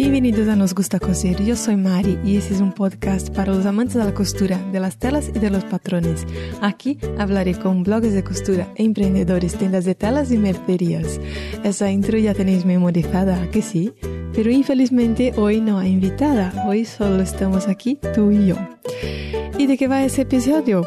Bienvenidos a Nos Gusta Coser. Yo soy Mari y este es un podcast para los amantes de la costura, de las telas y de los patrones. Aquí hablaré con blogs de costura, emprendedores, tiendas de telas y mercerías. Esa intro ya tenéis memorizada, que sí? Pero infelizmente hoy no hay invitada. Hoy solo estamos aquí tú y yo. ¿Y de qué va ese episodio?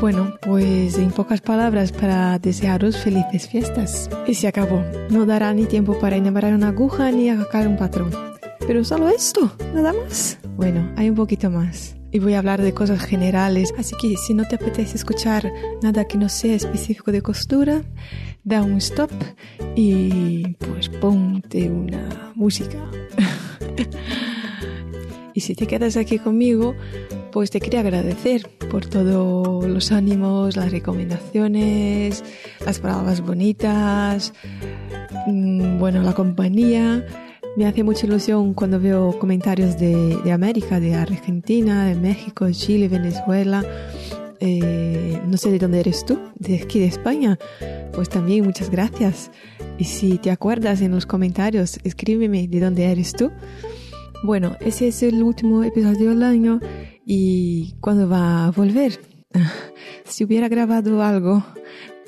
Bueno, pues en pocas palabras para desearos felices fiestas. Y se acabó. No dará ni tiempo para enamorar una aguja ni acabar un patrón. Pero solo esto, nada más. Bueno, hay un poquito más. Y voy a hablar de cosas generales, así que si no te apetece escuchar nada que no sea específico de costura, da un stop y pues ponte una música. y si te quedas aquí conmigo, pues te quería agradecer por todos los ánimos, las recomendaciones, las palabras bonitas, mm, bueno, la compañía. Me hace mucha ilusión cuando veo comentarios de, América, de Argentina, de México, Chile, Venezuela. Eh, no sé de dónde eres tú, de aquí de España. Pues también muchas gracias. Y si te acuerdas en los comentarios, escríbeme de dónde eres tú. Bueno, ese es el último episodio del año y ¿cuándo va a volver? si hubiera grabado algo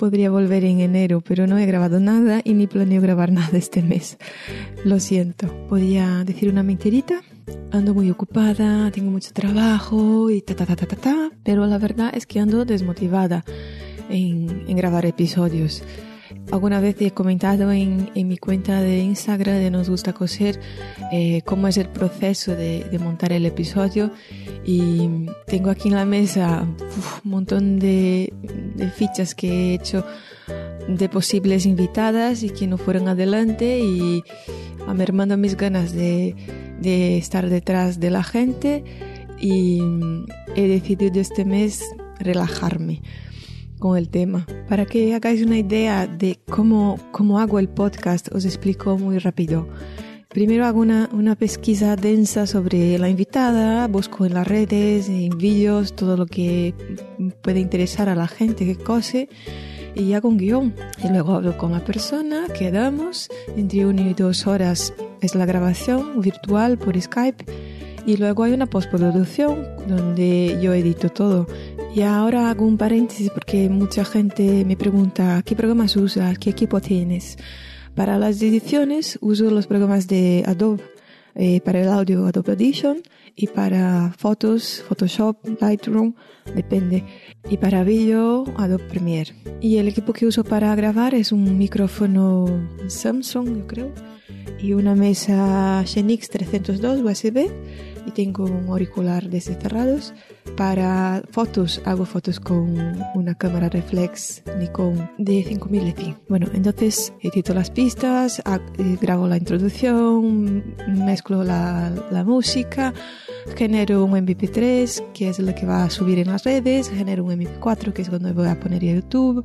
podría volver en enero, pero no he grabado nada y ni planeo grabar nada este mes. Lo siento. ¿Podría decir una mentirita? Ando muy ocupada, tengo mucho trabajo y ta ta ta ta ta ta, pero la verdad es que ando desmotivada en, en grabar episodios. Alguna vez he comentado en, en, mi cuenta de Instagram de Nos Gusta Coser eh, cómo es el proceso de, de, montar el episodio y tengo aquí en la mesa uf, un montón de, de, fichas que he hecho de posibles invitadas y que no fueron adelante y a mermando mis ganas de, de estar detrás de la gente y he decidido este mes relajarme con el tema. Para que hagáis una idea de cómo, cómo hago el podcast, os explico muy rápido. Primero hago una, una pesquisa densa sobre la invitada, busco en las redes, en vídeos, todo lo que puede interesar a la gente que cose y hago un guion. Y luego hablo con la persona, quedamos, entre una y dos horas es la grabación virtual por Skype y luego hay una postproducción donde yo edito todo. Y ahora hago un paréntesis porque mucha gente me pregunta qué programas usas, qué equipo tienes. Para las ediciones uso los programas de Adobe. Eh, para el audio Adobe Audition y para fotos Photoshop, Lightroom, depende. Y para vídeo Adobe Premiere. Y el equipo que uso para grabar es un micrófono Samsung, yo creo, y una mesa Xenix 302 USB y tengo un auricular desde cerrados. Para fotos hago fotos con una cámara reflex Nikon de 5000 f Bueno, entonces edito las pistas, eh, grabo la introducción, mezclo la, la música, genero un MP3 que es lo que va a subir en las redes, genero un MP4 que es cuando voy a poner YouTube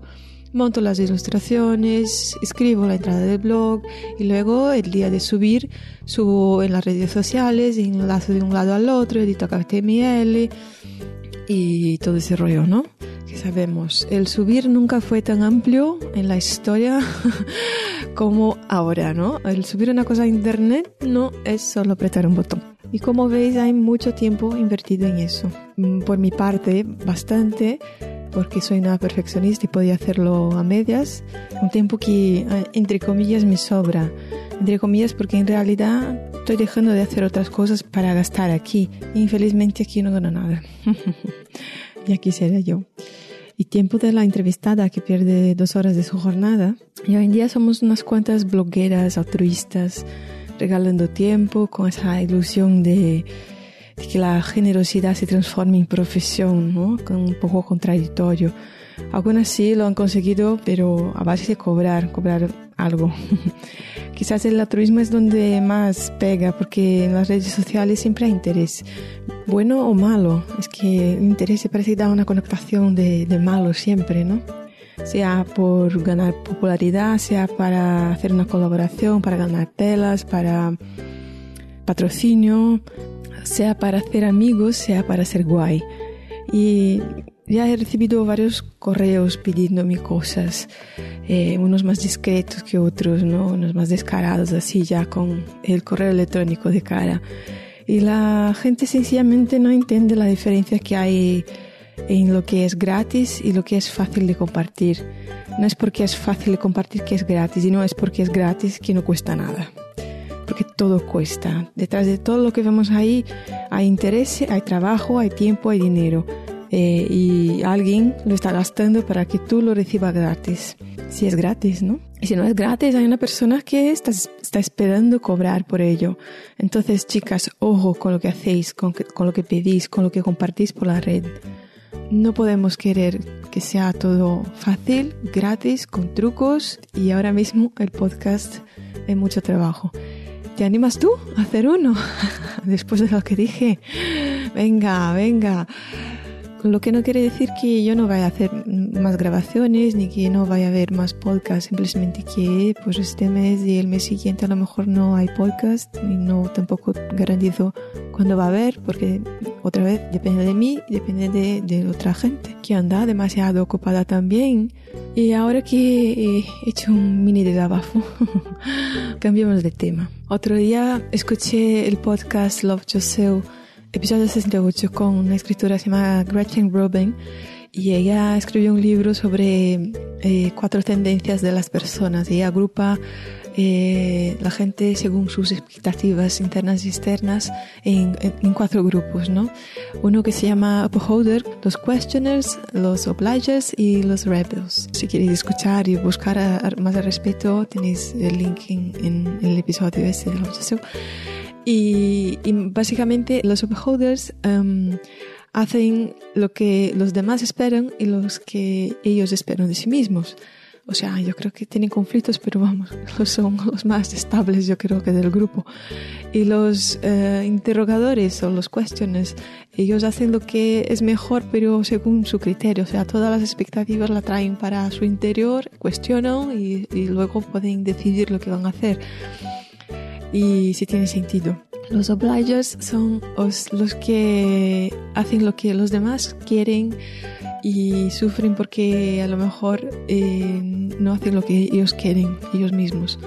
monto las ilustraciones, escribo la entrada del blog y luego el día de subir subo en las redes sociales, enlazo de un lado al otro, edito HTML y todo ese rollo, ¿no? Que sabemos, el subir nunca fue tan amplio en la historia como ahora, ¿no? El subir una cosa a internet no es solo apretar un botón. Y como veis hay mucho tiempo invertido en eso. Mm, por mi parte, bastante porque soy una perfeccionista y podía hacerlo a medias, un tiempo que, eh, entre comillas, me sobra. Entre comillas, porque en realidad estoy dejando de hacer otras cosas para gastar aquí. Infelizmente aquí no gano nada. y aquí seré yo. Y tiempo de la entrevistada que pierde dos horas de su jornada. Y hoy en día somos unas cuantas blogueras altruistas regalando tiempo con esa ilusión de de que la generosidad se transforme en profesión, ¿no? Un poco contradictorio. Algunas sí lo han conseguido, pero a base de cobrar, cobrar algo. Quizás el altruismo es donde más pega, porque en las redes sociales siempre hay interés, bueno o malo. Es que el interés parece que da una connotación de, de malo siempre, ¿no? Sea por ganar popularidad, sea para hacer una colaboración, para ganar telas, para patrocinio, sea para hacer amigos, sea para ser guay. Y ya he recibido varios correos pidiéndome cosas, eh, unos más discretos que otros, ¿no? unos más descarados, así ya con el correo electrónico de cara. Y la gente sencillamente no entiende la diferencia que hay en lo que es gratis y lo que es fácil de compartir. No es porque es fácil de compartir que es gratis, y no es porque es gratis que no cuesta nada. Porque todo cuesta. Detrás de todo lo que vemos ahí hay interés, hay trabajo, hay tiempo, hay dinero eh, y alguien lo está gastando para que tú lo recibas gratis. Si es gratis, ¿no? Y si no es gratis, hay una persona que está, está esperando cobrar por ello. Entonces, chicas, ojo con lo que hacéis, con, con lo que pedís, con lo que compartís por la red. No podemos querer que sea todo fácil, gratis, con trucos y ahora mismo el podcast es mucho trabajo. ¿Te animas tú a hacer uno? Después de lo que dije. Venga, venga. Lo que no quiere decir que yo no vaya a hacer más grabaciones ni que no vaya a haber más podcasts, simplemente que pues este mes y el mes siguiente a lo mejor no hay podcast y no tampoco garantizo cuándo va a haber porque otra vez depende de mí, depende de, otra gente que anda demasiado ocupada también. Y ahora que he hecho un mini de trabajo, cambiamos de tema. Otro día escuché el podcast Love Yourself episodio 68 con una escritora que se llama Gretchen Rubin y ella escribió un libro sobre eh, cuatro tendencias de las personas. Ella agrupa eh, la gente según sus expectativas internas y externas en, en, cuatro grupos, ¿no? Uno que se llama upholder, los questioners, los obligers y los rebels. Si queréis escuchar y buscar a, a, más al respecto, tenéis el link en, en el episodio ese del 8 y, básicamente los upholders em, hacen lo que los demás esperan y los que ellos esperan de sí mismos. O sea, yo creo que tienen conflictos, pero vamos, son los más estables, yo creo que del grupo. Y los eh, interrogadores o los cuestiones, ellos hacen lo que es mejor, pero según su criterio. O sea, todas las expectativas la traen para su interior, cuestionan y luego pueden decidir lo que van a hacer y si tiene sentido. Los obligers son los, que hacen lo que los demás quieren y sufren porque a lo mejor eh, no hacen lo que ellos quieren, ellos mismos.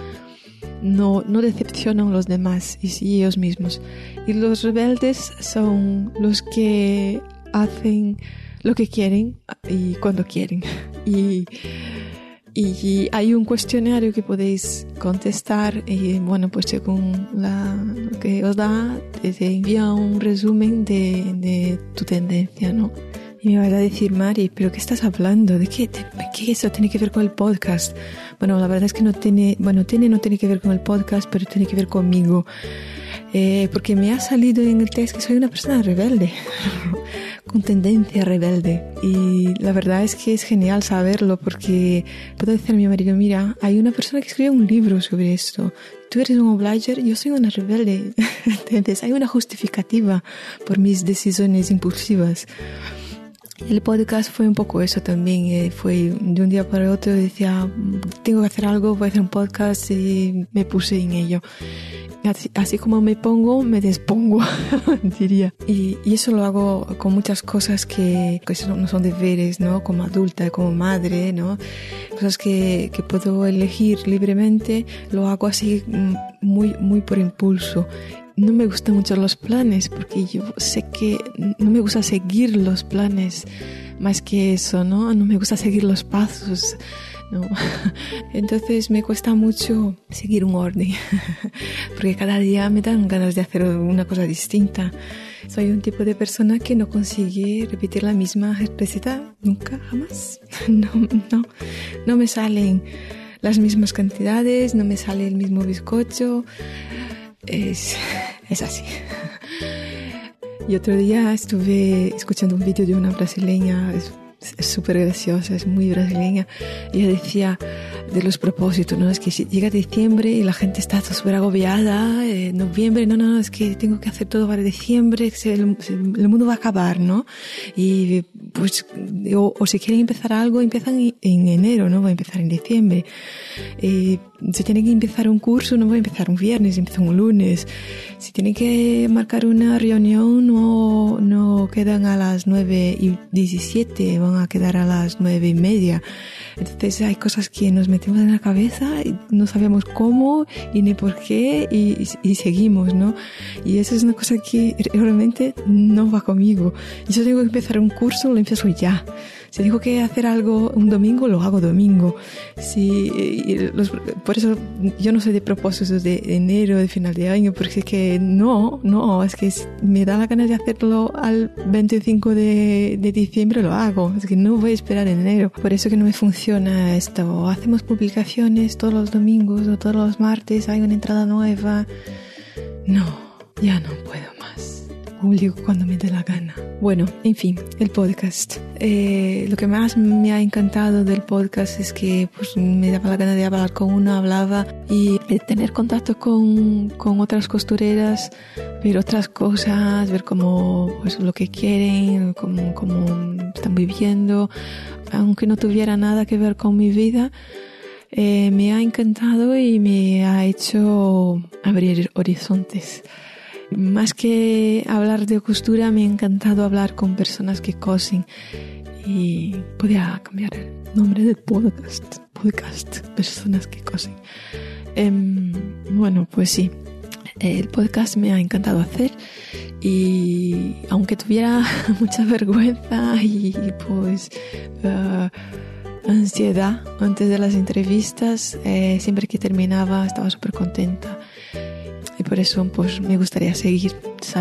No, no decepcionan a los demás y sí ellos mismos. Y los rebeldes son los que hacen lo que quieren y cuando quieren. Y y hay un cuestionario que podéis contestar y bueno, pues según la, lo que os da, te envía un resumen de, de tu tendencia, ¿no? Y me vas a decir, Mari, ¿pero qué estás hablando? ¿De qué, qué eso tiene que ver con el podcast? Bueno, la verdad es que no tiene, bueno, tiene, no tiene que ver con el podcast, pero tiene que ver conmigo. Eh, porque me ha salido en el test que soy una persona rebelde, con tendencia rebelde. Y la verdad es que es genial saberlo porque puedo decir a mi marido, mira, hay una persona que escribe un libro sobre esto. Tú eres un obliger, yo soy una rebelde. Entonces hay una justificativa por mis decisiones impulsivas. El podcast fue un poco eso también, eh, fue de un día para otro, decía, tengo que hacer algo, voy a hacer un podcast y me puse en ello. Así, como me pongo, me despongo, diría. Y, y, eso lo hago con muchas cosas que, que no son deberes, ¿no? Como adulta, como madre, ¿no? Cosas que, que puedo elegir libremente, lo hago así mm, muy, muy por impulso no me gustan mucho los planes porque yo sé que no me gusta seguir los planes más que eso, ¿no? No me gusta seguir los pasos. ¿no? Entonces me cuesta mucho seguir un orden, porque cada día me dan ganas de hacer una cosa distinta. Soy un tipo de persona que no consigue repetir la misma receta nunca, jamás. No, no, no me salen las mismas cantidades, no me sale el mismo bizcocho. Es, es así. Y otro día estuve escuchando un vídeo de una brasileña, es súper graciosa, es muy brasileña. Ella decía de los propósitos, ¿no? Es que llega diciembre y la gente está súper agobiada, eh, noviembre, no, no, es que tengo que hacer todo para diciembre, el, mundo va a acabar, ¿no? Y pues, o, o, si quieren empezar algo, empiezan en enero, ¿no? Va a empezar en diciembre. Eh, si tienen que empezar un curso, no va a empezar un viernes, empieza un lunes. Si tienen que marcar una reunión, no, no quedan a las 9 y 17, van a quedar a las 9 y media. Entonces hay cosas que nos metemos en la cabeza y no sabemos cómo y ni por qué y, y, seguimos, ¿no? Y eso es una cosa que realmente no va conmigo. Yo tengo que empezar un curso, lo empiezo ya. Si tengo que hacer algo un domingo, lo hago domingo. Si, los, por eso yo no soy de propósitos de enero, de final de año, porque es que no, no, es que me da la gana de hacerlo al 25 de, de diciembre, lo hago. Es que no voy a esperar en enero. Por eso que no me funciona esto. Hacemos publicaciones todos los domingos o todos los martes, hay una entrada nueva. No, ya no puedo más publico cuando me dé la gana. Bueno, en fin, el podcast. Eh, lo que más me ha encantado del podcast es que pues, me daba la gana de hablar con uno, hablaba y de tener contacto con, con otras costureras, ver otras cosas, ver cómo, pues, lo que quieren, cómo, cómo están viviendo, aunque no tuviera nada que ver con mi vida. Eh, me ha encantado y me ha hecho abrir horizontes. Más que hablar de costura, me ha encantado hablar con personas que cosen y podía cambiar el nombre del podcast. Podcast, personas que cosen. Em, bueno, pues sí, el podcast me ha encantado hacer y aunque tuviera mucha vergüenza y pues uh, ansiedad antes de las entrevistas, eh, siempre que terminaba estaba súper contenta y por eso pues me gustaría seguir,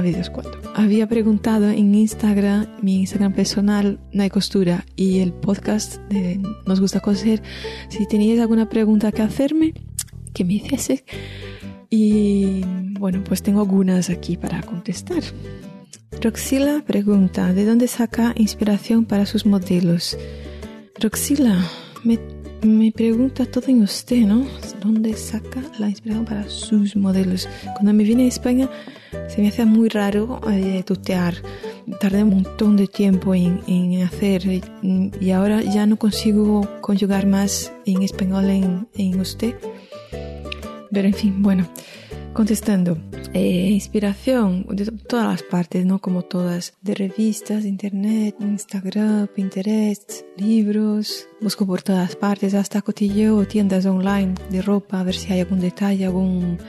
Dios cuándo. Había preguntado en Instagram, mi Instagram personal, No hay costura, y el podcast de Nos gusta coser, si teníais alguna pregunta que hacerme, que me hiciese. Y bueno, pues tengo algunas aquí para contestar. Roxila pregunta, ¿de dónde saca inspiración para sus modelos? Roxila, me me pregunta todo en usted, ¿no? ¿Dónde saca la inspiración para sus modelos? Cuando me vine a España se me hacía muy raro eh, tutear. Tardé un montón de tiempo en, en, hacer y ahora ya no consigo conjugar más en español en, en usted. Pero en fin, bueno. Contestando, eh, inspiración de todas las partes, ¿no? Como todas, de revistas, internet, Instagram, Pinterest, libros, busco por todas partes, hasta cotilleo tiendas online de ropa, a ver si hay algún detalle, algún,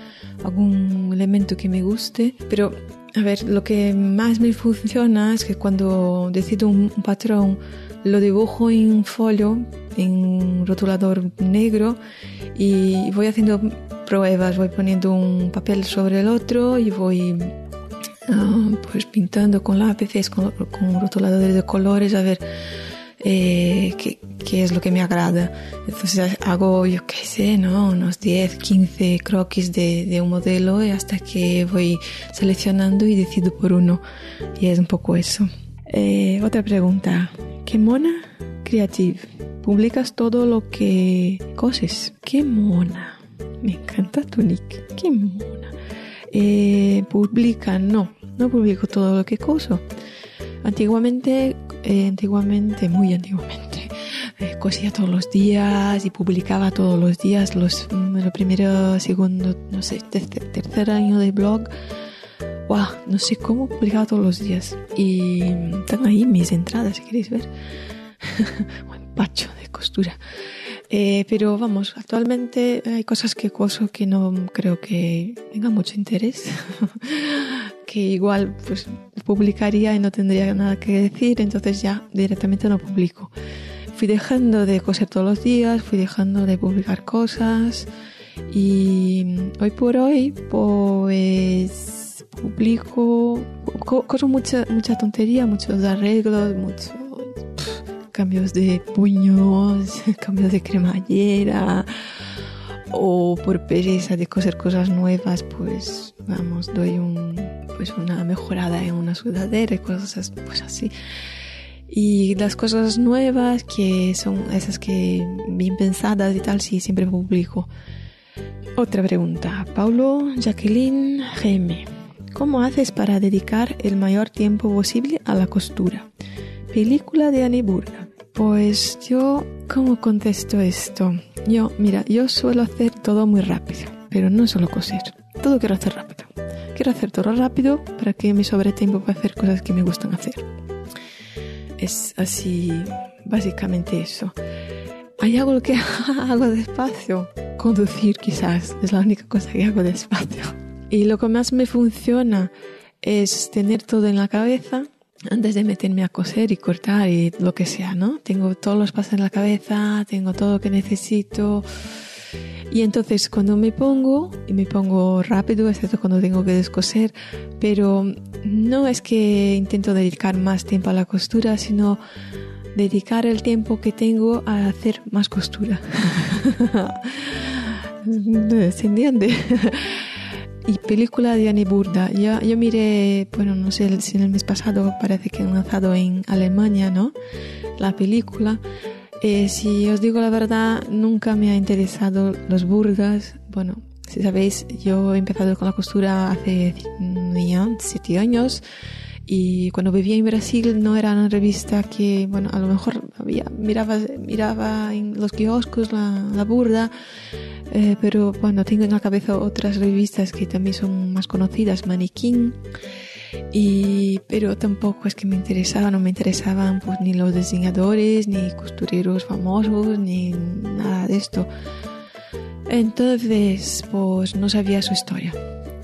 algún elemento que me guste. Pero, a ver, lo que más me funciona es que cuando decido un, un patrón, lo dibujo en folio, en rotulador negro y voy haciendo pruebas, voy poniendo un papel sobre el otro y voy uh, pues pintando con lápices, con, con rotuladores de colores, a ver eh, qué, qué, es lo que me agrada. Entonces hago, yo qué sé, ¿no? unos 10, 15 croquis de, de un modelo y hasta que voy seleccionando y decido por uno. Y es un poco eso. Eh, otra pregunta. ¿Qué mona? Creative. Publicas todo lo que coses. ¡Qué mona! Me encanta tu nick. Qué mona. Eh, publica, no, no publico todo lo que coso. Antiguamente, eh, antiguamente, muy antiguamente, eh, cosía todos los días y publicaba todos los días los, los primeros, segundo, no sé, tercer, tercer año de blog. No sé cómo publicaba todos los días. Y están ahí mis entradas, si queréis ver. Buen pacho de costura. Eh, pero vamos, actualmente hay cosas que coso que no creo que tenga mucho interés, que igual pues publicaría y no tendría nada que decir, entonces ya directamente no publico. Fui dejando de coser todos los días, fui dejando de publicar cosas y hoy por hoy pues publico, coso mucha, mucha tontería, muchos arreglos, mucho cambios de puños, cambios de cremallera o por pereza de coser cosas nuevas, pues vamos, doy un, pues una mejorada en una sudadera y cosas pues así. Y las cosas nuevas, que son esas que bien pensadas y tal, sí, siempre publico. Otra pregunta. Paulo Jacqueline GM. ¿Cómo haces para dedicar el mayor tiempo posible a la costura? Película de Annie Burda. Pues yo, ¿cómo contesto esto? Yo, mira, yo suelo hacer todo muy rápido, pero no solo coser. Todo quiero hacer rápido. Quiero hacer todo rápido para que me sobre tiempo para hacer cosas que me gustan hacer. Es así, básicamente eso. ¿Hay algo que hago despacio? Conducir quizás, es la única cosa que hago despacio. Y lo que más me funciona es tener todo en la cabeza antes de meterme a coser y cortar y lo que sea, ¿no? Tengo todos los pasos en la cabeza, tengo todo lo que necesito. Y entonces cuando me pongo, y me pongo rápido, excepto cuando tengo que descoser, pero no es que intento dedicar más tiempo a la costura, sino dedicar el tiempo que tengo a hacer más costura. ¿Se entiende? Y película de Annie Burda. Yo, yo miré, bueno, no sé si en el mes pasado parece que han lanzado en Alemania, ¿no? La película. Eh, si os digo la verdad, nunca me ha interesado los burdas. Bueno, si sabéis, yo he empezado con la costura hace siete años y cuando vivía en Brasil no era una revista que, bueno, a lo mejor había, miraba, miraba en los kioscos la, la burda, eh, pero bueno, tengo en la cabeza otras revistas que también son más conocidas, Maniquín, y, pero tampoco es que me interesaban, no me interesaban pues ni los diseñadores, ni costureros famosos, ni nada de esto. Entonces, pues no sabía su historia.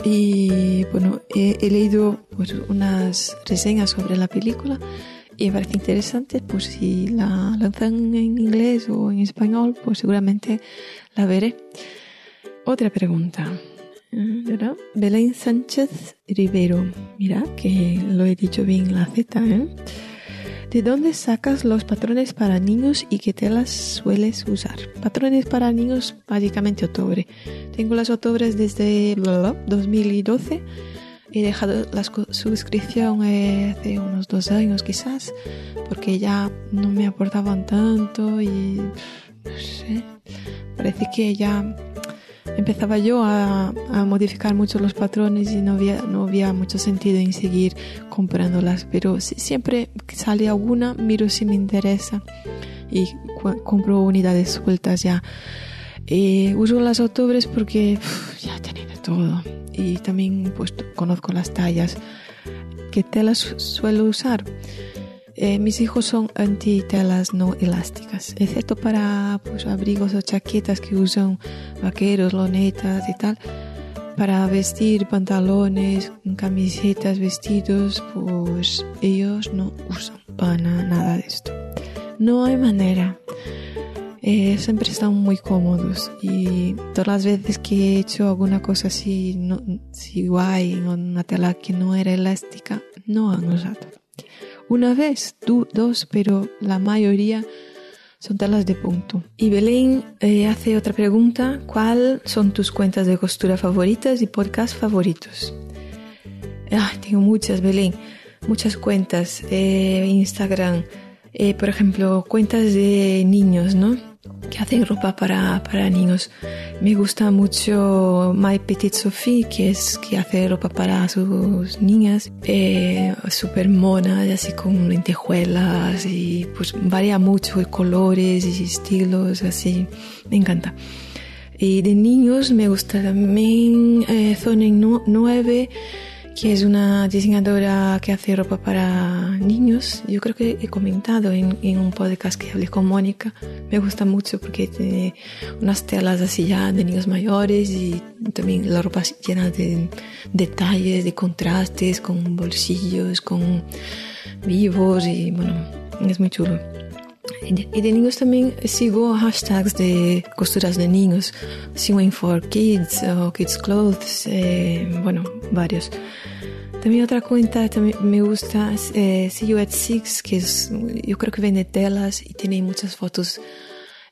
Y bueno, he, leído pues, unas reseñas sobre la película y me parece interesante, pues si la lanzan en inglés o en español, pues seguramente la veré. Otra pregunta. ¿verdad? Belén Sánchez Rivero. Mira que lo he dicho bien la Z, ¿eh? ¿De dónde sacas los patrones para niños y qué telas sueles usar? Patrones para niños, básicamente octubre. Tengo las octubres desde 2012. He dejado la suscripción eh, hace unos dos años quizás, porque ya no me aportaban tanto y no sé, parece que ya empezaba yo a, modificar mucho los patrones y no había, no había mucho sentido en seguir comprándolas, pero siempre que sale alguna miro si me interesa y compro unidades sueltas ya. Eh, uso las octubres porque ya tenía de todo y también pues conozco las tallas. ¿Qué telas suelo usar? Eh, mis hijos son anti-telas no elásticas, excepto para pues, abrigos o chaquetas que usan vaqueros, lonetas y tal. Para vestir pantalones, camisetas, vestidos, pues ellos no usan para nada de esto. No hay manera. Eh, siempre están muy cómodos y todas las veces que he hecho alguna cosa así, no, si guay una tela que no era elástica, no han usado. Una vez, dos, pero la mayoría son telas de punto. Y Belén eh, hace otra pregunta. ¿Cuáles son tus cuentas de costura favoritas y podcast favoritos? Ah, tengo muchas, Belén. Muchas cuentas. Eh, Instagram. Eh, por ejemplo, cuentas de niños, ¿no? Que hacen ropa para, para niños. Me gusta mucho My Petite Sophie, que es que hace ropa para sus niñas, eh, súper mona, así con lentejuelas y pues varía mucho de colores y estilos, así, me encanta. Y de niños me gusta también eh, Zone 9, que es una diseñadora que hace ropa para niños. Yo creo que he comentado en, en, un podcast que hablé con Mónica. Me gusta mucho porque tiene unas telas así ya de niños mayores y también la ropa llena de detalles, de contrastes, con bolsillos, con vivos y bueno, es muy chulo. Y de, niños también sigo hashtags de costuras de niños, Sewing for Kids o Kids Clothes, eh, bueno, varios. También otra cuenta también me gusta, eh, at Six, que es, yo creo que vende telas y tiene muchas fotos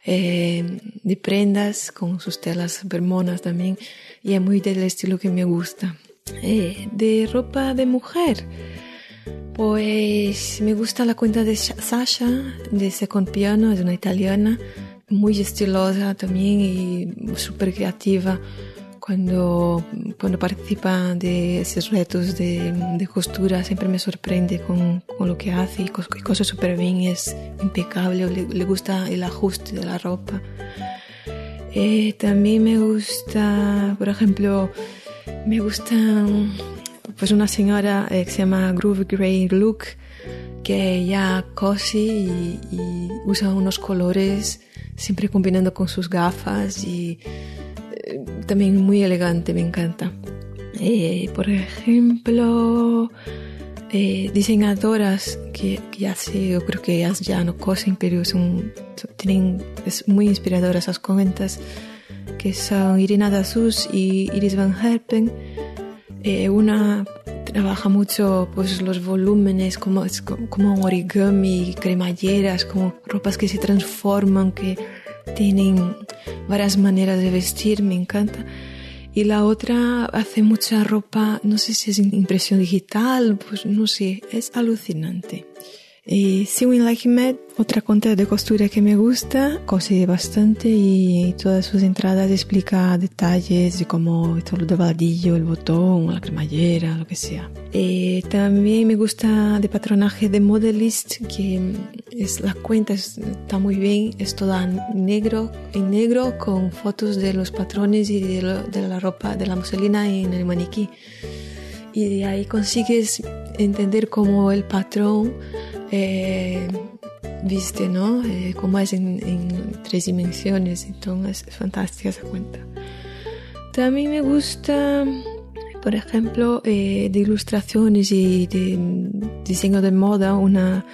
eh, de prendas con sus telas supermonas también y es muy del estilo que me gusta. Eh, de ropa de mujer, Pues me gusta la cuenta de Sasha, de Second Piano, es una italiana, muy estilosa también y súper creativa cuando, cuando participa de esos retos de, costura, siempre me sorprende con, con lo que hace y cosas súper bien, es impecable, le, gusta el ajuste de la ropa. Eh, también me gusta, por ejemplo, me gusta pues una señora eh, que se llama Groove Grey Look, que ya cose y, usa unos colores siempre combinando con sus gafas y también muy elegante, me encanta. Eh, por ejemplo, eh, diseñadoras que, que hace, yo creo que ya no cosen, pero son, tienen, es muy inspiradoras esas cuentas, que son Irina Dasus y Iris Van Herpen. Eh, una trabaja mucho pues los volúmenes como, como origami, cremalleras, como ropas que se transforman, que tienen varias maneras de vestir, me encanta. Y la otra hace mucha ropa, no sé si es impresión digital, pues no sé, es alucinante. Y Siwin Lakimet, otra cuenta de costura que me gusta, cose bastante y todas sus entradas explica detalles de cómo todo el vadillo, el botón, la cremallera, lo que sea. Y también me gusta de patronaje de Modelist, que es la cuenta está muy bien, es toda negro, en negro con fotos de los patrones y de, lo, de la ropa, de la muselina en el maniquí. Y de ahí consigues entender cómo el patrón eh, viste, ¿no? Eh, como es en, en, tres dimensiones, entonces es fantástica esa cuenta. También me gusta, por ejemplo, eh, de ilustraciones y de diseño de moda, una,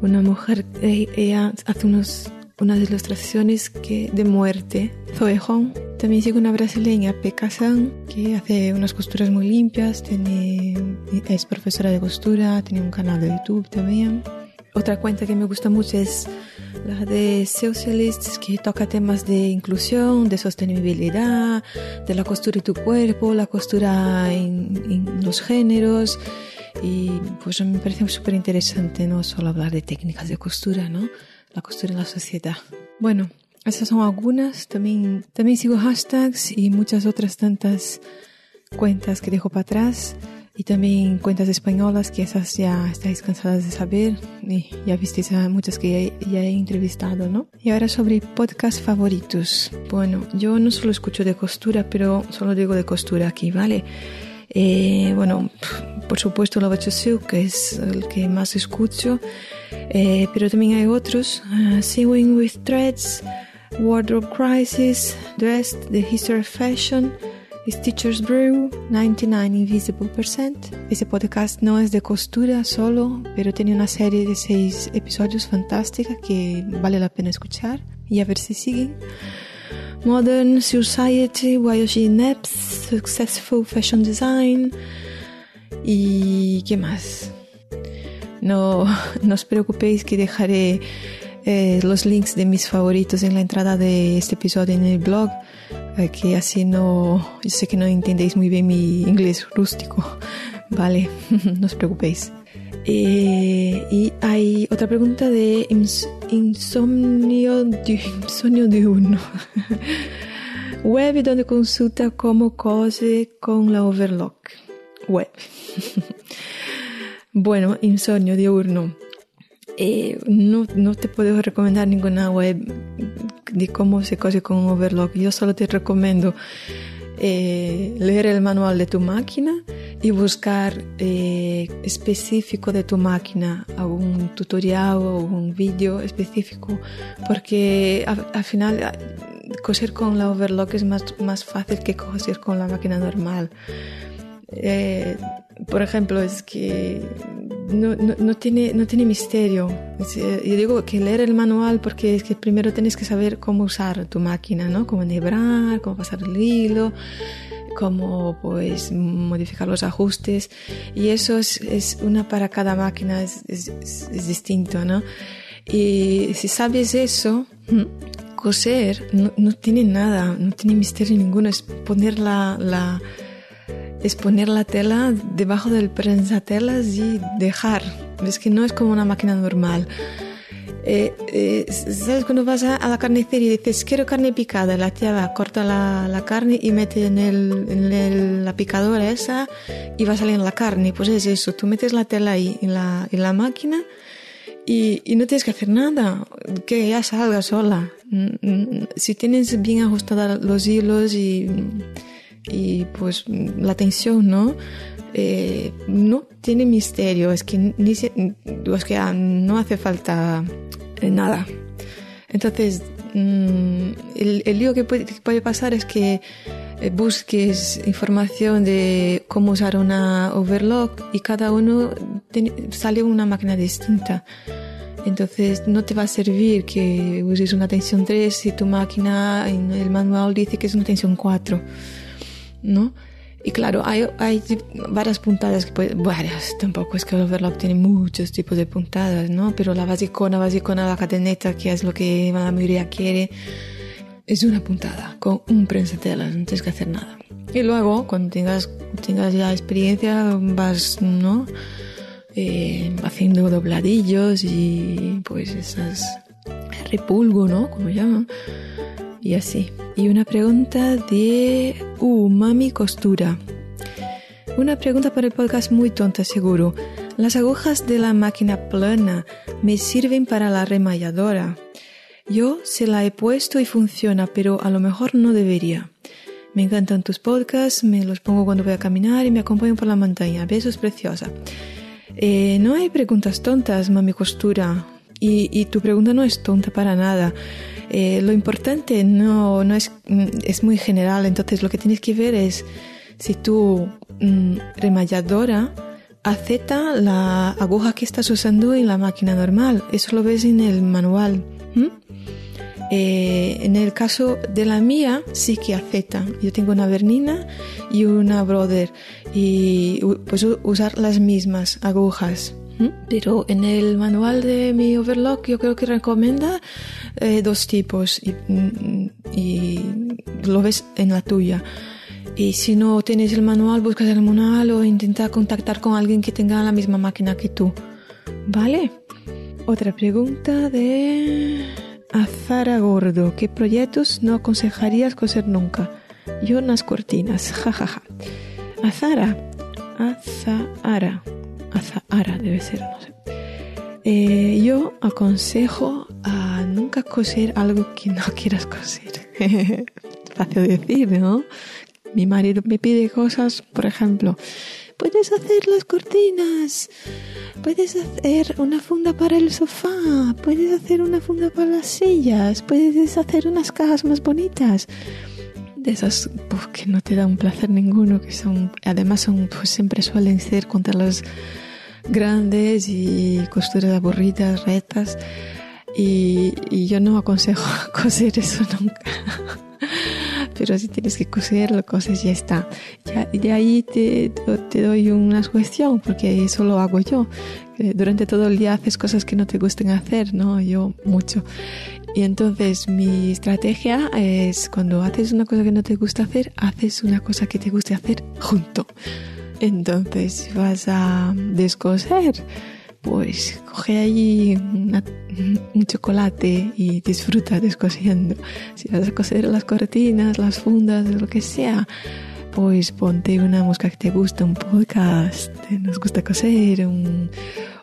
una mujer, eh, ella hace unos, unas ilustraciones que, de muerte, Zoe Hong. También sigo una brasileña, Pekka San, que hace unas costuras muy limpias, tiene, es profesora de costura, tiene un canal de YouTube también. Otra cuenta que me gusta mucho es la de Socialists, que toca temas de inclusión, de sostenibilidad, de la costura y tu cuerpo, la costura en, en los géneros. Y pues me parece súper interesante no solo hablar de técnicas de costura, ¿no? La costura en la sociedad. Bueno, esas son algunas. También, también sigo hashtags y muchas otras tantas cuentas que dejo para atrás y también cuentas españolas que esas ya estáis cansadas de saber y ya visteis a muchas que ya, ya, he entrevistado, ¿no? Y ahora sobre podcast favoritos. Bueno, yo no solo escucho de costura, pero solo digo de costura aquí, ¿vale? Eh, bueno, por supuesto to que es el que más escucho, eh, pero también hay otros, uh, Sewing with Threads, Wardrobe Crisis, Dressed, The History of Fashion, Stitcher's Brew, 99 Invisible Percent. Ese podcast no es de costura solo, pero tiene una serie de seis episodios fantástica que vale la pena escuchar y a ver si siguen. Modern Society, YOG Neps, Successful Fashion Design y qué más. No, no os preocupéis que dejaré eh, los links de mis favoritos en la entrada de este episodio en el blog que así no, yo sé que no entendéis muy bien mi inglés rústico, vale, no os preocupéis. Eh, y hay otra pregunta de insomnio, de, insomnio de uno. Web donde consulta cómo cose con la overlock. Web. bueno, insomnio diurno. Eh, no, no te puedo recomendar ninguna web de cómo se cose con Overlock. Yo solo te recomiendo eh, leer el manual de tu máquina y buscar eh, específico de tu máquina, algún tutorial o un vídeo específico, porque al final coser con la overlock es más, más fácil que coser con la máquina normal. Eh, por ejemplo, es que no, no, tiene, no tiene misterio. Eh, yo digo que leer el manual porque es que primero tienes que saber cómo usar tu máquina, ¿no? Cómo enhebrar, cómo pasar el hilo, cómo pues modificar los ajustes. Y eso es, es una para cada máquina, es, es, es, distinto, ¿no? Y si sabes eso, coser no, no tiene nada, no tiene misterio ninguno, es poner la, la es poner la tela debajo del prensatelas y dejar. Es que no es como una máquina normal. Eh, eh, ¿Sabes cuando vas a, la carnicería y dices, quiero carne picada? La tía corta la, la carne y mete en, el, en la picadora esa y va a salir la carne. Pues es eso, tú metes la tela ahí en la, en la máquina y, y, no tienes que hacer nada, que ya salga sola. Mm, mm, si tienes bien ajustados los hilos y, y pues la tensión, ¿no? Eh, no tiene misterio, es que, ni ah, no hace falta nada. Entonces, mm, el, el, lío que puede, pasar es que eh, busques información de cómo usar una overlock y cada uno sale una máquina distinta. Entonces no te va a servir que uses una tensión 3 si tu máquina en el manual dice que es una tensión 4, ¿no? Y claro, hay, varias puntadas que pueden, varias, tampoco es que el overlock tiene muchos tipos de puntadas, ¿no? Pero la basicona, basicona, la cadeneta, que es lo que la mayoría quiere, es una puntada con un prensatelas, no tienes que hacer nada. Y luego, cuando tengas, tengas ya experiencia, vas, ¿no? Eh, haciendo dobladillos y pues esas repulgo, ¿no? Como llaman. Y así. Y una pregunta de Umami Costura. Una pregunta para el podcast muy tonta, seguro. Las agujas de la máquina plana me sirven para la remalladora. Yo se la he puesto y funciona, pero a lo mejor no debería. Me encantan tus podcasts, me los pongo cuando voy a caminar y me acompañan por la montaña. Besos, preciosa. Eh, no hay preguntas tontas, mami costura. Y, tu pregunta no es tonta para nada. Eh, lo importante no, no es, mm, es muy general, entonces lo que tienes que ver es si tu mm, remalladora acepta la aguja que estás usando en la máquina normal. Eso lo ves en el manual. Eh, en el caso de la mía, sí que acepta. Yo tengo una Bernina y una Brother y pues usar las mismas agujas. Pero en el manual de mi overlock yo creo que recomienda eh, dos tipos y, mm, y, lo ves en la tuya. Y si no tienes el manual, buscas el manual o intenta contactar con alguien que tenga la misma máquina que tú. ¿Vale? Otra pregunta de Azara Gordo. ¿Qué proyectos no aconsejarías coser nunca? Yo unas cortinas, jajaja. Azara. Azara. Azahara debe ser, no sé. Eh, yo aconsejo a nunca coser algo que no quieras coser. Fácil decir, ¿no? Mi marido me pide cosas, por ejemplo, puedes hacer las cortinas, puedes hacer una funda para el sofá, puedes hacer una funda para las sillas, puedes hacer unas cajas más bonitas. De esas pues, que no te dan placer ninguno, que son, además son, pues siempre suelen ser contra las grandes y costuras aburridas, rectas. Y, y yo no aconsejo coser eso nunca. Pero si tienes que coser, lo coses ya está. Ya, de ahí te, te doy una cuestión, porque eso lo hago yo. Durante todo el día haces cosas que no te gusten hacer, ¿no? Yo mucho. Y entonces mi estrategia es cuando haces una cosa que no te gusta hacer, haces una cosa que te guste hacer junto. Entonces, si vas a descoser, pues coge ahí un chocolate y disfruta descosiendo. Si vas a coser las cortinas, las fundas, lo que sea, pues ponte una música que te gusta, un podcast, nos gusta coser,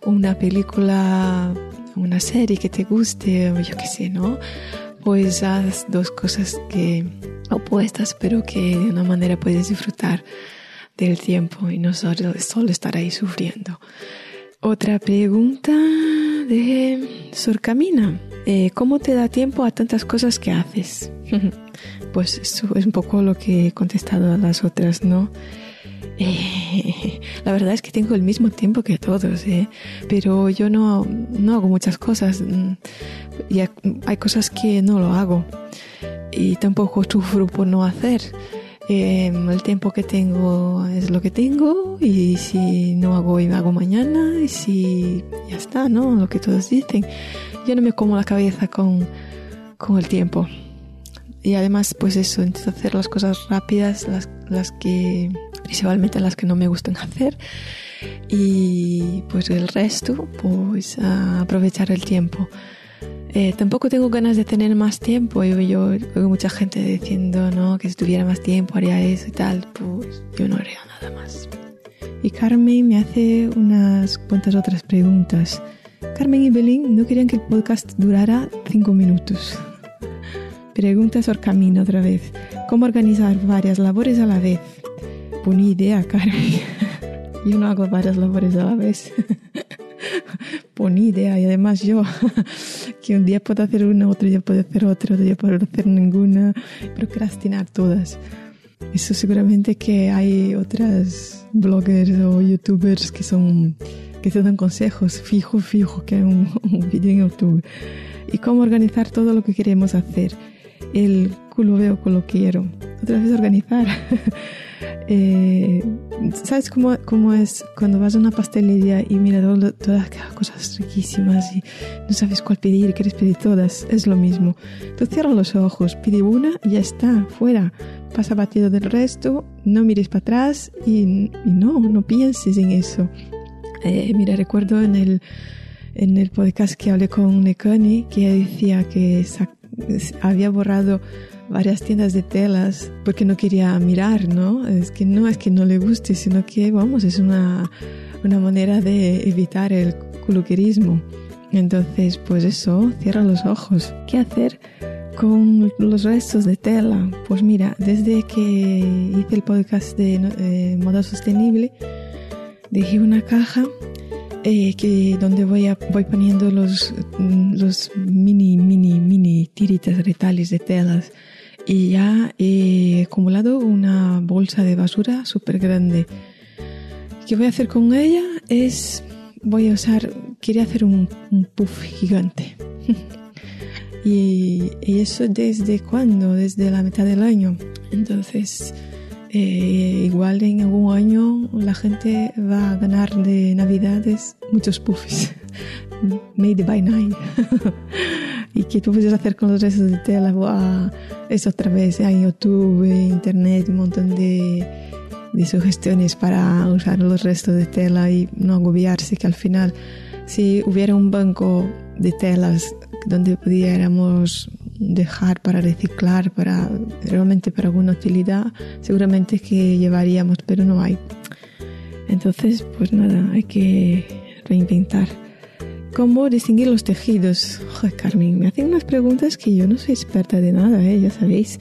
una película, una serie que te guste, yo qué sé, ¿no? Pues haz dos cosas que opuestas, pero que de una manera puedes disfrutar del tiempo y no solo, estar ahí sufriendo. Otra pregunta de Sorcamina. Eh, ¿Cómo te da tiempo a tantas cosas que haces? pues eso es un poco lo que he contestado a las otras, ¿no? Eh, la verdad es que tengo el mismo tiempo que todos, ¿eh? pero yo no, no hago muchas cosas y hay cosas que no lo hago y tampoco sufro por no hacer. Em, el tiempo que tengo es lo que tengo y si no hago hoy, hago mañana y si ya está, ¿no? Lo que todos dicen. Yo no me como la cabeza con, con el tiempo. Y además, pues eso, intento hacer las cosas rápidas, las, las que, principalmente las que no me gustan hacer. Y pues el resto, pues aprovechar el tiempo. Eh, tampoco tengo ganas de tener más tiempo. Yo, yo oigo mucha gente diciendo, ¿no? Que si tuviera más tiempo haría eso y tal. Pues yo no haría nada más. Y Carmen me hace unas cuantas otras preguntas. Carmen y Belín no querían que el podcast durara cinco minutos. Preguntas por camino otra vez. ¿Cómo organizar varias labores a la vez? Buena idea, Carmen. Yo no hago varias labores a la vez. Buena idea. Y además yo, que un día puedo hacer una, otro día puedo hacer otra, otro día puedo hacer ninguna. Procrastinar todas. Eso seguramente que hay otras bloggers o youtubers que son que te dan consejos fijo, fijo, que hay un, un vídeo en YouTube. Y cómo organizar todo lo que queremos hacer el culo veo, culo quiero. Otra vez organizar. eh, ¿Sabes cómo, cómo, es cuando vas a una pastelería y miras todas las cosas riquísimas y no sabes cuál pedir quieres pedir todas? Es lo mismo. Tú cierras los ojos, pide una y ya está, fuera. Pasa batido del resto, no mires para atrás y, y no, no pienses en eso. Eh, mira, recuerdo en el, en el podcast que hablé con Nekani que decía que había borrado varias tiendas de telas porque no quería mirar, ¿no? Es que no es que no le guste, sino que, vamos, es una, una manera de evitar el culuquerismo. Entonces, pues eso, cierra los ojos. ¿Qué hacer con los restos de tela? Pues mira, desde que hice el podcast de eh, moda sostenible, dejé una caja eh, que donde voy, a, voy poniendo los, los mini, mini, mini tiritas retales de telas y ya he acumulado una bolsa de basura súper grande. ¿Qué voy a hacer con ella? Es, voy a usar, quería hacer un, un puff gigante. y, y eso desde cuándo? Desde la mitad del año. Entonces, eh, igual en algún año la gente va a ganar de navidades muchos puffs made by night. Y que tú puedes hacer con los restos de tela es otra vez hay YouTube internet un montón de, de sugestiones para usar los restos de tela y no agobiarse que al final si hubiera un banco de telas donde pudiéramos dejar para reciclar, para realmente para alguna utilidad, seguramente que llevaríamos, pero no hay. Entonces, pues nada, hay que reinventar. ¿Cómo distinguir los tejidos? Joder, Carmen, me hacen unas preguntas que yo no soy experta de nada, ¿eh? ya sabéis.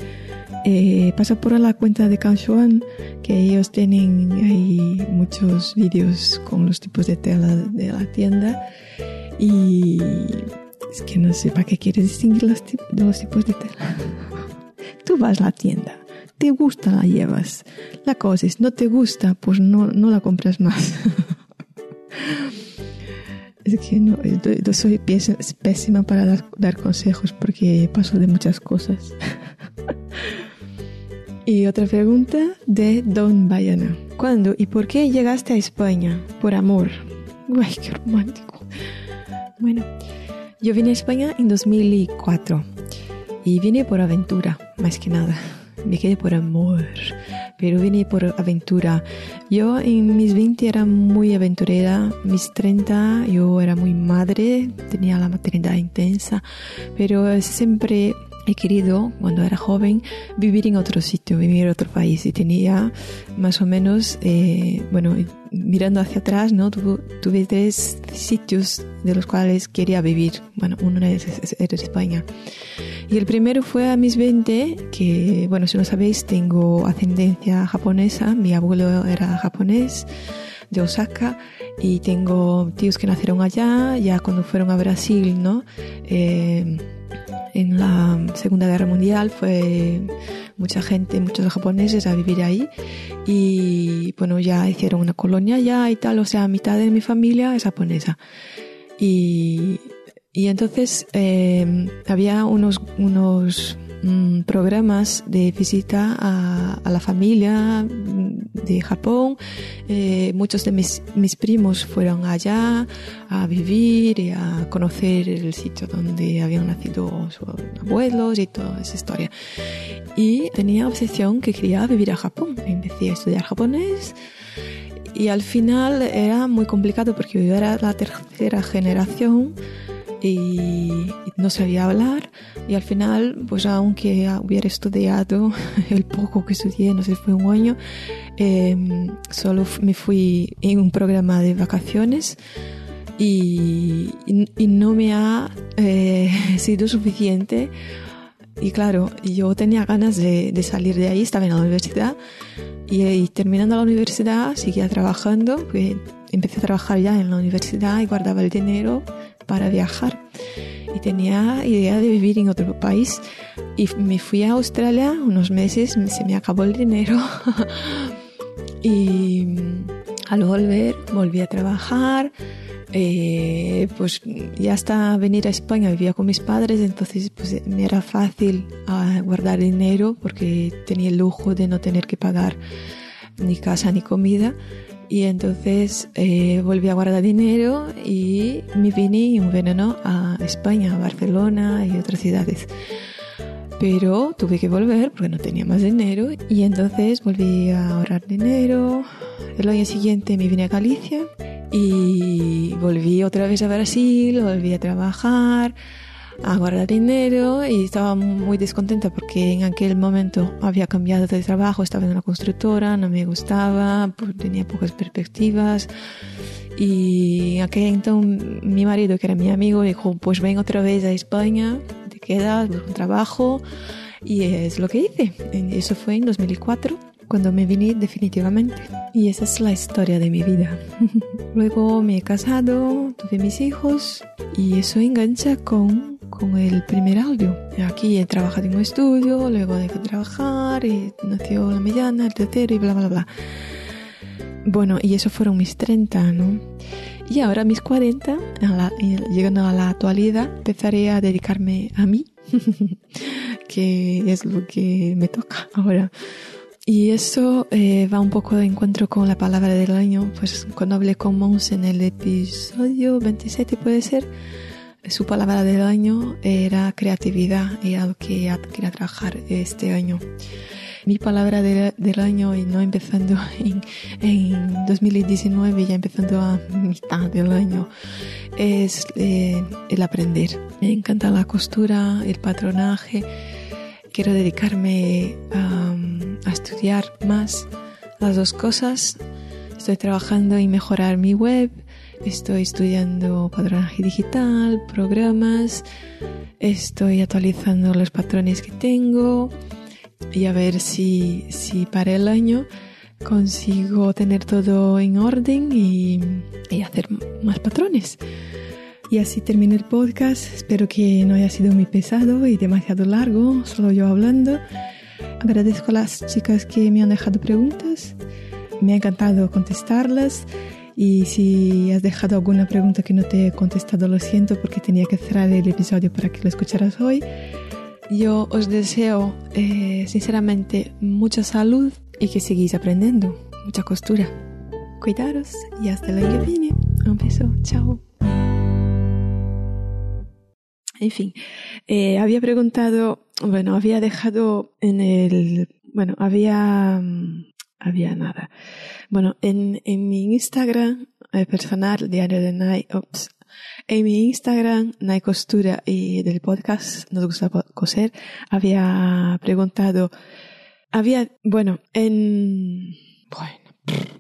Eh, pasa por la cuenta de Kanshuan, que ellos tienen ahí muchos vídeos con los tipos de tela de la tienda. Y es que no sé para qué quieres distinguir los, los tipos de tela. Tú vas a la tienda, te gusta, la llevas. La cosa no te gusta, pues no, no la compras más. es que no, yo soy pésima para dar, dar consejos porque paso de muchas cosas. y otra pregunta de Don Bayana. ¿Cuándo y por qué llegaste a España? Por amor. Uy, qué romántico. Bueno, yo vine a España en 2004 y vine por aventura, más que nada. Me quedé por amor, pero vine por aventura. Yo en mis 20 era muy aventurera, mis 30 yo era muy madre, tenía la maternidad intensa, pero siempre he querido, cuando era joven, vivir en otro sitio, vivir en otro país. Y tenía más o menos, eh, bueno, mirando hacia atrás, ¿no? tuve tres sitios de los cuales quería vivir. Bueno, uno era, España. Y el primero fue a mis 20, que, bueno, si no sabéis, tengo ascendencia japonesa. Mi abuelo era japonés de Osaka y tengo tíos que nacieron allá, ya cuando fueron a Brasil, ¿no? Eh, en la Segunda Guerra Mundial fue mucha gente, muchos japoneses a vivir ahí y bueno, ya hicieron una colonia allá y tal, o sea, mitad de mi familia es japonesa. Y, y entonces eh, había unos, unos mm, programas de visita a, la familia de Japón. Eh, muchos de mis, mis primos fueron allá a vivir y a conocer el sitio donde habían nacido sus abuelos y toda esa historia. Y tenía obsesión que quería vivir a Japón. Empecé a estudiar japonés y al final era muy complicado porque yo era la tercera generación y no sabía hablar. Y al final pues aunque hubiera estudiado el poco que estudié no sé fue un año em, solo me fui en un programa de vacaciones y, y, no me ha eh, sido suficiente. Y claro yo tenía ganas de, de salir de ahí estaba en la universidad y, terminando la universidad seguía trabajando, empecé a trabajar ya en la universidad y guardaba el dinero para viajar. Y tenía idea de vivir en otro país. Y me fui a Australia unos meses, se me acabó el dinero. y al volver volví a trabajar. Eh, pues ya hasta venir a España vivía con mis padres, entonces pues me era fácil ah, guardar dinero porque tenía el lujo de no tener que pagar ni casa ni comida. Y entonces eh, volví a guardar dinero y me vine un verano a España, a Barcelona y otras ciudades. Pero tuve que volver porque no tenía más dinero y entonces volví a ahorrar dinero. El año siguiente me vine a Galicia y volví otra vez a Brasil, volví a trabajar, a guardar dinero y estaba muy descontenta porque en aquel momento había cambiado de trabajo, estaba en una constructora, no me gustaba, tenía pocas perspectivas. Y en aquel entonces mi marido, que era mi amigo, dijo, pues ven otra vez a España, te quedas, busca un trabajo. Y es lo que hice. Eso fue en 2004 cuando me vine definitivamente. Y esa es la historia de mi vida. Luego me he casado, tuve mis hijos y eso engancha con, con el primer audio. Aquí he trabajado en un estudio, luego dejé de trabajar y nació la mediana, el tercero y bla, bla, bla. Bueno, y eso fueron mis 30, ¿no? Y ahora mis 40, llegando a la actualidad, empezaré a dedicarme a mí, que es lo que me toca ahora. Y eso eh, va un poco de encuentro con la palabra del año, pues cuando hablé con Mons en el episodio 27 puede ser, su palabra del año era creatividad y algo que quería trabajar este año. Mi palabra del año, y no empezando en, en 2019, ya empezando a mitad del año, es eh, el aprender. Me encanta la costura, el patronaje. Quiero dedicarme a a estudiar más las dos cosas. Estoy trabajando en mejorar mi web, estoy estudiando patronaje digital, programas, estoy actualizando los patrones que tengo y a ver si, si para el año consigo tener todo en orden y, y hacer más patrones. Y así termina el podcast. Espero que no haya sido muy pesado y demasiado largo, solo yo hablando. Agradezco a las chicas que me han dejado preguntas. Me ha encantado contestarlas. Y si has dejado alguna pregunta que no te he contestado, lo siento porque tenía que cerrar el episodio para que lo escucharas hoy. Yo os deseo eh, sinceramente mucha salud y que sigáis aprendiendo. Mucha costura. Cuidaros y hasta el año que viene. Un beso. Chao. En fin, eh, había preguntado, bueno, había dejado en el, bueno, había, mm, había nada. Bueno, en, en mi Instagram eh, personal, diario de ops, en mi Instagram, Nike Costura y del podcast Nos gusta coser, había preguntado, había, bueno, en, bueno,